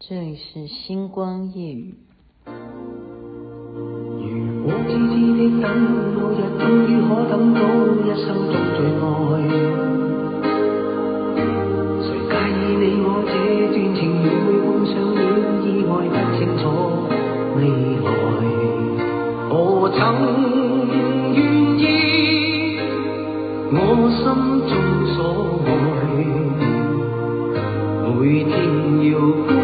这里是星光夜。如果痴痴的等，某日终于可等到一生中最爱。谁介意你我这段情缘会碰上了意外，不清楚未来。何曾愿意我心中所爱，每天要。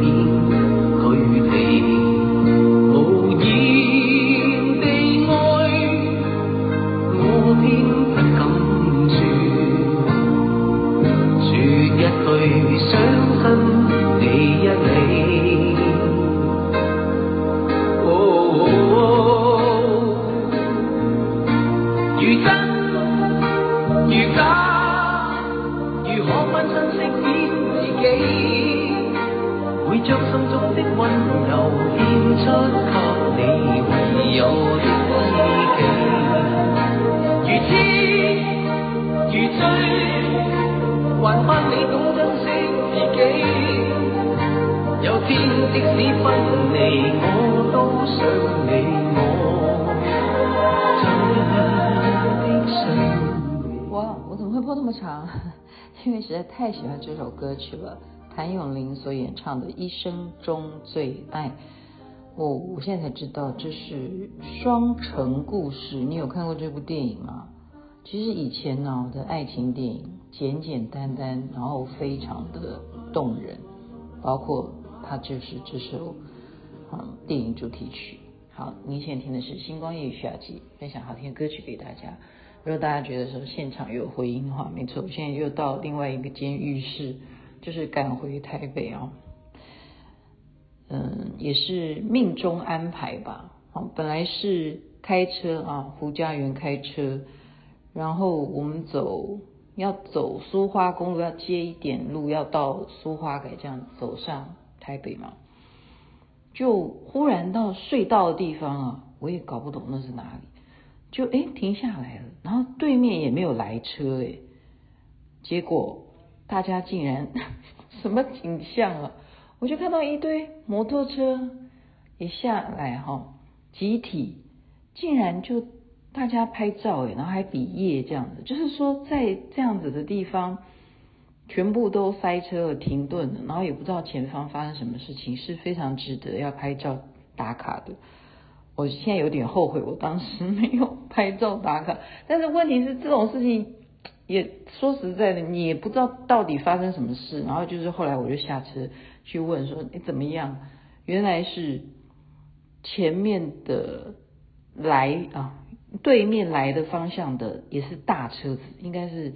点。么会播这么长？因为实在太喜欢这首歌曲了，谭咏麟所演唱的《一生中最爱》。我我现在才知道这是双城故事。你有看过这部电影吗？其实以前呢，我的爱情电影简简单单，然后非常的动人，包括它就是这首嗯电影主题曲。好，您现在听的是《星光夜语》徐雅琪分享好听的歌曲给大家。如果大家觉得说现场有回音的话，没错，我现在又到另外一个间浴室，就是赶回台北啊。嗯，也是命中安排吧。好，本来是开车啊，胡家园开车，然后我们走要走苏花公路，要接一点路，要到苏花改这样走上台北嘛。就忽然到隧道的地方啊，我也搞不懂那是哪里。就哎停下来了，然后对面也没有来车哎，结果大家竟然 什么景象啊？我就看到一堆摩托车一下来哈，集体竟然就大家拍照哎，然后还比耶这样子，就是说在这样子的地方，全部都塞车了，停顿了，然后也不知道前方发生什么事情，是非常值得要拍照打卡的。我现在有点后悔，我当时没有拍照打卡。但是问题是，这种事情也说实在的，你也不知道到底发生什么事。然后就是后来我就下车去问说：“你怎么样？”原来是前面的来啊，对面来的方向的也是大车子，应该是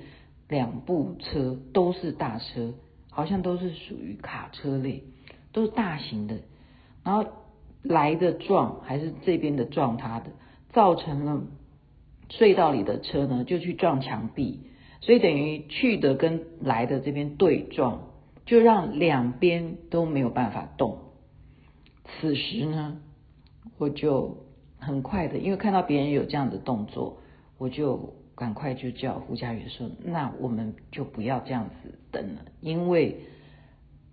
两部车都是大车，好像都是属于卡车类，都是大型的。然后。来的撞还是这边的撞他的，造成了隧道里的车呢就去撞墙壁，所以等于去的跟来的这边对撞，就让两边都没有办法动。此时呢，我就很快的，因为看到别人有这样的动作，我就赶快就叫胡家园说：“那我们就不要这样子等了，因为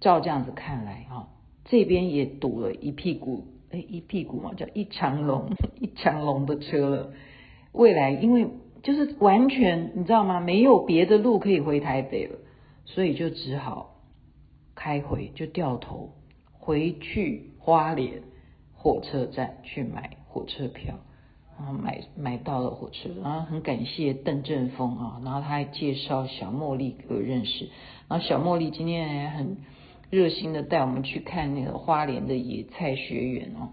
照这样子看来哈，这边也堵了一屁股。”哎，一屁股嘛，叫一长龙，一长龙的车了。未来因为就是完全你知道吗？没有别的路可以回台北了，所以就只好开回，就掉头回去花莲火车站去买火车票，然后买买到了火车，然后很感谢邓正峰啊，然后他还介绍小茉莉给我认识，然后小茉莉今天也很。热心的带我们去看那个花莲的野菜学园哦，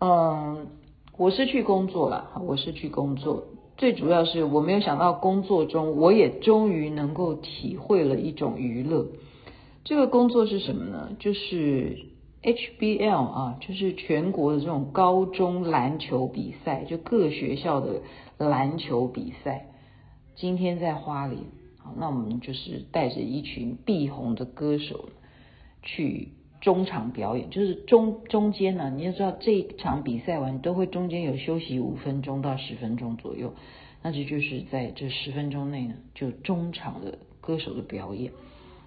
嗯，我是去工作了，我是去工作，最主要是我没有想到工作中我也终于能够体会了一种娱乐。这个工作是什么呢？就是 HBL 啊，就是全国的这种高中篮球比赛，就各学校的篮球比赛。今天在花莲好，那我们就是带着一群必红的歌手去中场表演，就是中中间呢，你要知道这一场比赛完都会中间有休息五分钟到十分钟左右，那这就是在这十分钟内呢，就中场的歌手的表演。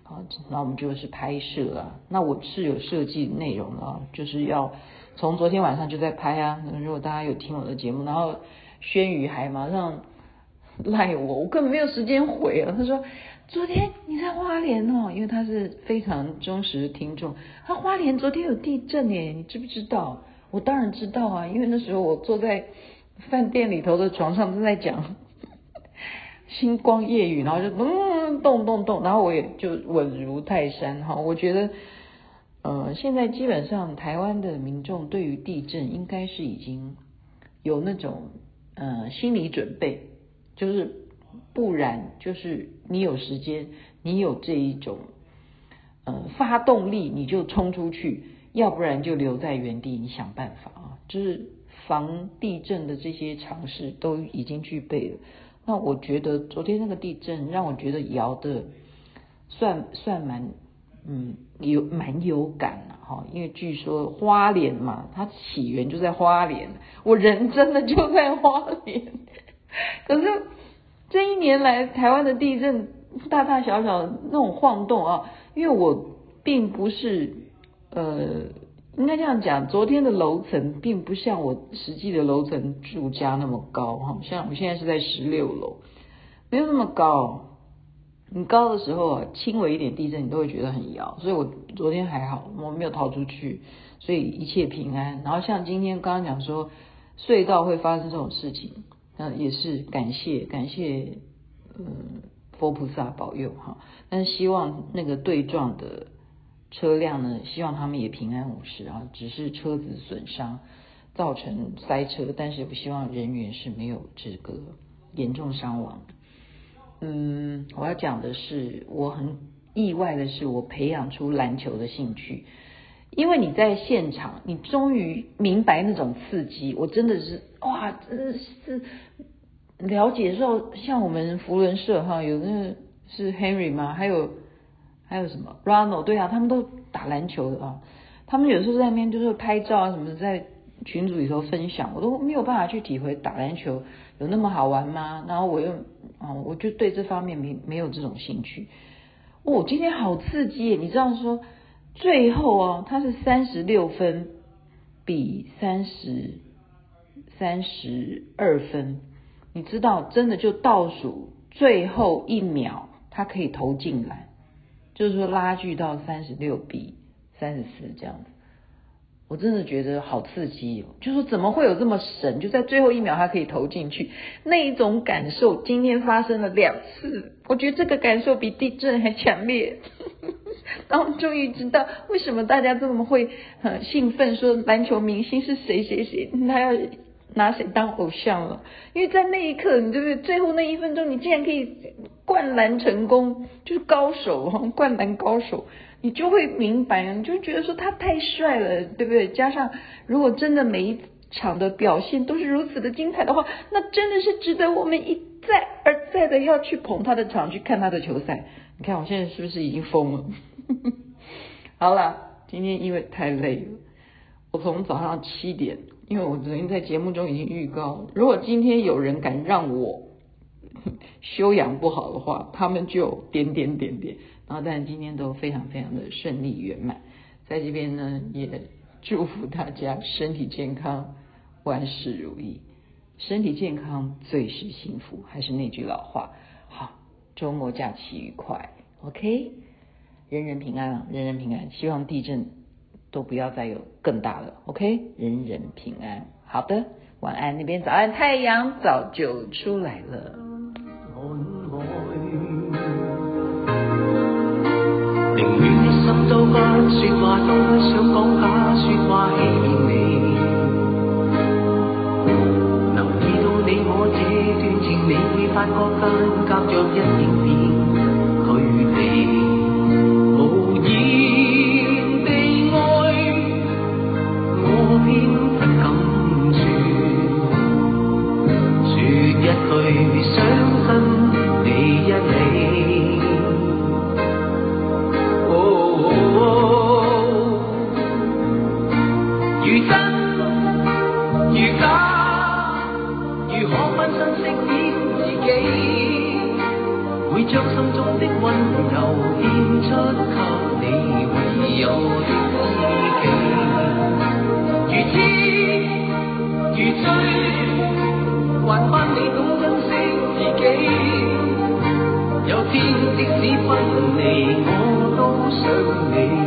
好，那我们就是拍摄啊，那我是有设计内容的啊，就是要从昨天晚上就在拍啊。如果大家有听我的节目，然后轩宇还马上赖我，我根本没有时间回啊。他说昨天你在花莲哦，因为他是非常忠实的听众。他花莲昨天有地震耶，你知不知道？我当然知道啊，因为那时候我坐在饭店里头的床上正在讲。星光夜雨，然后就嗯动动动，然后我也就稳如泰山哈。我觉得，呃，现在基本上台湾的民众对于地震应该是已经有那种呃心理准备，就是不然就是你有时间，你有这一种呃发动力，你就冲出去，要不然就留在原地，你想办法啊，就是防地震的这些常识都已经具备了。那我觉得昨天那个地震让我觉得摇的算算蛮嗯有蛮有感的哈，因为据说花莲嘛，它起源就在花莲，我人真的就在花莲。可是这一年来台湾的地震大大小小那种晃动啊，因为我并不是呃。应该这样讲，昨天的楼层并不像我实际的楼层住家那么高哈，像我现在是在十六楼，没有那么高。你高的时候啊，轻微一点地震你都会觉得很摇，所以我昨天还好，我没有逃出去，所以一切平安。然后像今天刚刚讲说隧道会发生这种事情，那也是感谢感谢嗯佛菩萨保佑哈，但是希望那个对撞的。车辆呢，希望他们也平安无事啊，只是车子损伤造成塞车，但是不希望人员是没有这个严重伤亡。嗯，我要讲的是，我很意外的是，我培养出篮球的兴趣，因为你在现场，你终于明白那种刺激，我真的是哇，真的是了解的时候，像我们扶轮社哈，有那个是 Henry 吗？还有。还有什么 Ronald 对啊，他们都打篮球的啊。他们有时候在那边就是拍照啊什么的，在群组里头分享，我都没有办法去体会打篮球有那么好玩吗？然后我又啊，我就对这方面没没有这种兴趣。哦，今天好刺激耶！你知道说最后哦，他是三十六分比三十三十二分，你知道真的就倒数最后一秒，他可以投进来。就是说拉锯到三十六比三十四这样子，我真的觉得好刺激哦！就说怎么会有这么神？就在最后一秒他可以投进去，那一种感受今天发生了两次，我觉得这个感受比地震还强烈。然后终于知道为什么大家这么会很兴奋，说篮球明星是谁谁谁，他要。拿谁当偶像了？因为在那一刻，你就是最后那一分钟，你竟然可以灌篮成功，就是高手哈，灌篮高手，你就会明白，你就觉得说他太帅了，对不对？加上如果真的每一场的表现都是如此的精彩的话，那真的是值得我们一再而再的要去捧他的场，去看他的球赛。你看我现在是不是已经疯了？好了，今天因为太累了，我从早上七点。因为我昨天在节目中已经预告，如果今天有人敢让我 修养不好的话，他们就点点点点。然后，但今天都非常非常的顺利圆满，在这边呢也祝福大家身体健康，万事如意。身体健康最是幸福，还是那句老话，好，周末假期愉快，OK，人人平安啊，人人平安，希望地震。都不要再有更大的，OK，人人平安。好的，晚安。那边早安，太阳早就出来了。宁愿一生都不说话，都不想讲假说话欺骗你。留意到你我这段情，你会发觉间隔着一点点如醉还盼你懂珍惜自己。有天即使分离我都想你。